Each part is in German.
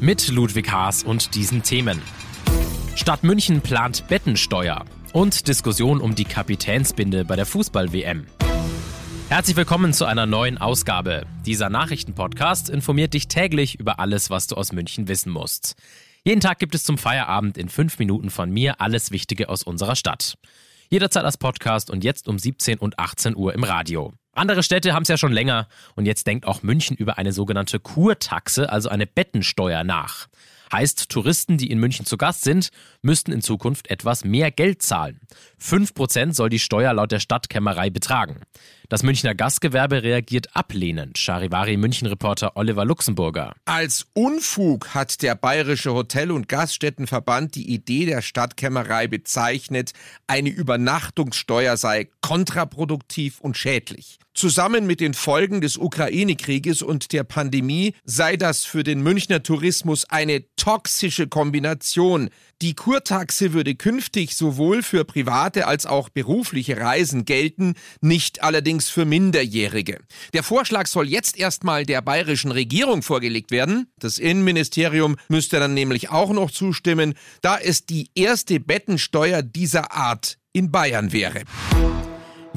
Mit Ludwig Haas und diesen Themen. Stadt München plant Bettensteuer und Diskussion um die Kapitänsbinde bei der Fußball-WM. Herzlich willkommen zu einer neuen Ausgabe. Dieser Nachrichtenpodcast informiert dich täglich über alles, was du aus München wissen musst. Jeden Tag gibt es zum Feierabend in fünf Minuten von mir alles Wichtige aus unserer Stadt. Jederzeit als Podcast und jetzt um 17 und 18 Uhr im Radio. Andere Städte haben es ja schon länger und jetzt denkt auch München über eine sogenannte Kurtaxe, also eine Bettensteuer nach. Heißt, Touristen, die in München zu Gast sind, müssten in Zukunft etwas mehr Geld zahlen. 5% soll die Steuer laut der Stadtkämmerei betragen. Das Münchner Gastgewerbe reagiert ablehnend. Charivari München-Reporter Oliver Luxemburger. Als Unfug hat der Bayerische Hotel- und Gaststättenverband die Idee der Stadtkämmerei bezeichnet, eine Übernachtungssteuer sei kontraproduktiv und schädlich. Zusammen mit den Folgen des Ukraine-Krieges und der Pandemie sei das für den Münchner Tourismus eine toxische Kombination. Die Kurtaxe würde künftig sowohl für private als auch berufliche Reisen gelten, nicht allerdings für Minderjährige. Der Vorschlag soll jetzt erstmal der bayerischen Regierung vorgelegt werden. Das Innenministerium müsste dann nämlich auch noch zustimmen, da es die erste Bettensteuer dieser Art in Bayern wäre.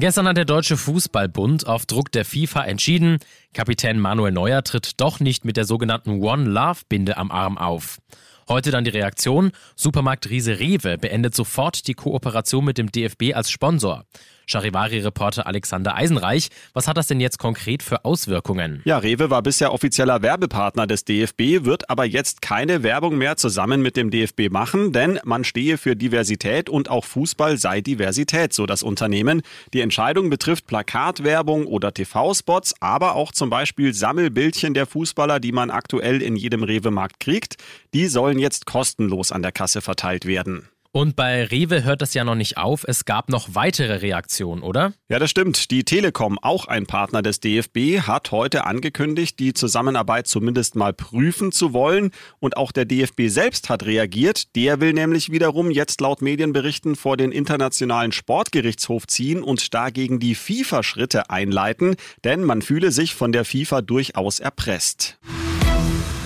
Gestern hat der Deutsche Fußballbund auf Druck der FIFA entschieden, Kapitän Manuel Neuer tritt doch nicht mit der sogenannten One Love Binde am Arm auf. Heute dann die Reaktion. Supermarkt Riese Rewe beendet sofort die Kooperation mit dem DFB als Sponsor. Charivari-Reporter Alexander Eisenreich, was hat das denn jetzt konkret für Auswirkungen? Ja, Rewe war bisher offizieller Werbepartner des DFB, wird aber jetzt keine Werbung mehr zusammen mit dem DFB machen, denn man stehe für Diversität und auch Fußball sei Diversität, so das Unternehmen. Die Entscheidung betrifft Plakatwerbung oder TV-Spots, aber auch zum Beispiel Sammelbildchen der Fußballer, die man aktuell in jedem Rewe-Markt kriegt. Die sollen jetzt kostenlos an der Kasse verteilt werden. Und bei Rewe hört das ja noch nicht auf. Es gab noch weitere Reaktionen, oder? Ja, das stimmt. Die Telekom, auch ein Partner des DFB, hat heute angekündigt, die Zusammenarbeit zumindest mal prüfen zu wollen. Und auch der DFB selbst hat reagiert. Der will nämlich wiederum jetzt laut Medienberichten vor den Internationalen Sportgerichtshof ziehen und dagegen die FIFA Schritte einleiten, denn man fühle sich von der FIFA durchaus erpresst.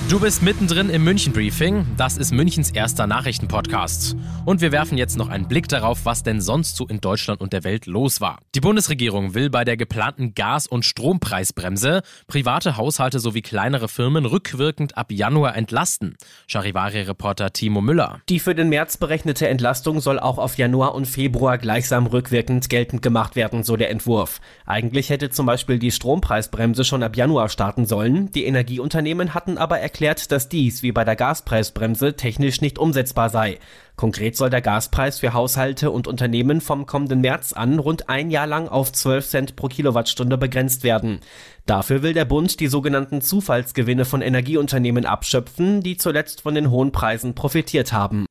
Du bist mittendrin im München Briefing. Das ist Münchens erster Nachrichtenpodcast. Und wir werfen jetzt noch einen Blick darauf, was denn sonst so in Deutschland und der Welt los war. Die Bundesregierung will bei der geplanten Gas- und Strompreisbremse private Haushalte sowie kleinere Firmen rückwirkend ab Januar entlasten. Charivari-Reporter Timo Müller. Die für den März berechnete Entlastung soll auch auf Januar und Februar gleichsam rückwirkend geltend gemacht werden, so der Entwurf. Eigentlich hätte zum Beispiel die Strompreisbremse schon ab Januar starten sollen. Die Energieunternehmen hatten aber erklärt, erklärt, dass dies wie bei der Gaspreisbremse technisch nicht umsetzbar sei. Konkret soll der Gaspreis für Haushalte und Unternehmen vom kommenden März an rund ein Jahr lang auf 12 Cent pro Kilowattstunde begrenzt werden. Dafür will der Bund die sogenannten Zufallsgewinne von Energieunternehmen abschöpfen, die zuletzt von den hohen Preisen profitiert haben.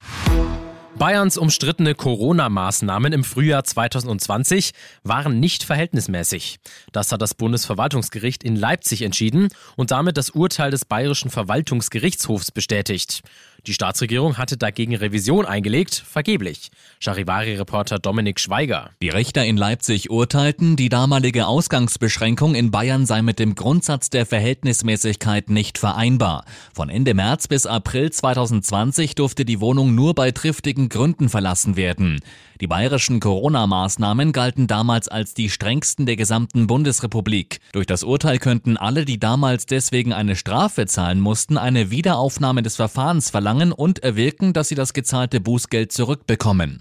Bayerns umstrittene Corona-Maßnahmen im Frühjahr 2020 waren nicht verhältnismäßig. Das hat das Bundesverwaltungsgericht in Leipzig entschieden und damit das Urteil des Bayerischen Verwaltungsgerichtshofs bestätigt. Die Staatsregierung hatte dagegen Revision eingelegt, vergeblich. Charivari-Reporter Dominik Schweiger. Die Richter in Leipzig urteilten, die damalige Ausgangsbeschränkung in Bayern sei mit dem Grundsatz der Verhältnismäßigkeit nicht vereinbar. Von Ende März bis April 2020 durfte die Wohnung nur bei triftigen Gründen verlassen werden. Die bayerischen Corona-Maßnahmen galten damals als die strengsten der gesamten Bundesrepublik. Durch das Urteil könnten alle, die damals deswegen eine Strafe zahlen mussten, eine Wiederaufnahme des Verfahrens verlangen und erwirken, dass sie das gezahlte Bußgeld zurückbekommen.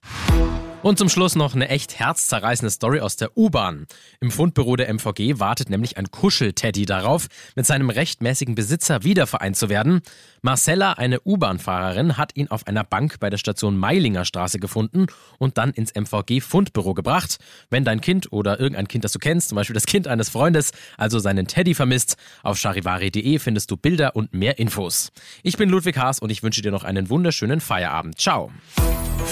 Und zum Schluss noch eine echt herzzerreißende Story aus der U-Bahn. Im Fundbüro der MVG wartet nämlich ein Kuschelteddy darauf, mit seinem rechtmäßigen Besitzer wiedervereint zu werden. Marcella, eine U-Bahn-Fahrerin, hat ihn auf einer Bank bei der Station Meilinger Straße gefunden und dann ins MVG-Fundbüro gebracht. Wenn dein Kind oder irgendein Kind, das du kennst, zum Beispiel das Kind eines Freundes, also seinen Teddy vermisst, auf charivari.de findest du Bilder und mehr Infos. Ich bin Ludwig Haas und ich wünsche dir noch einen wunderschönen Feierabend. Ciao.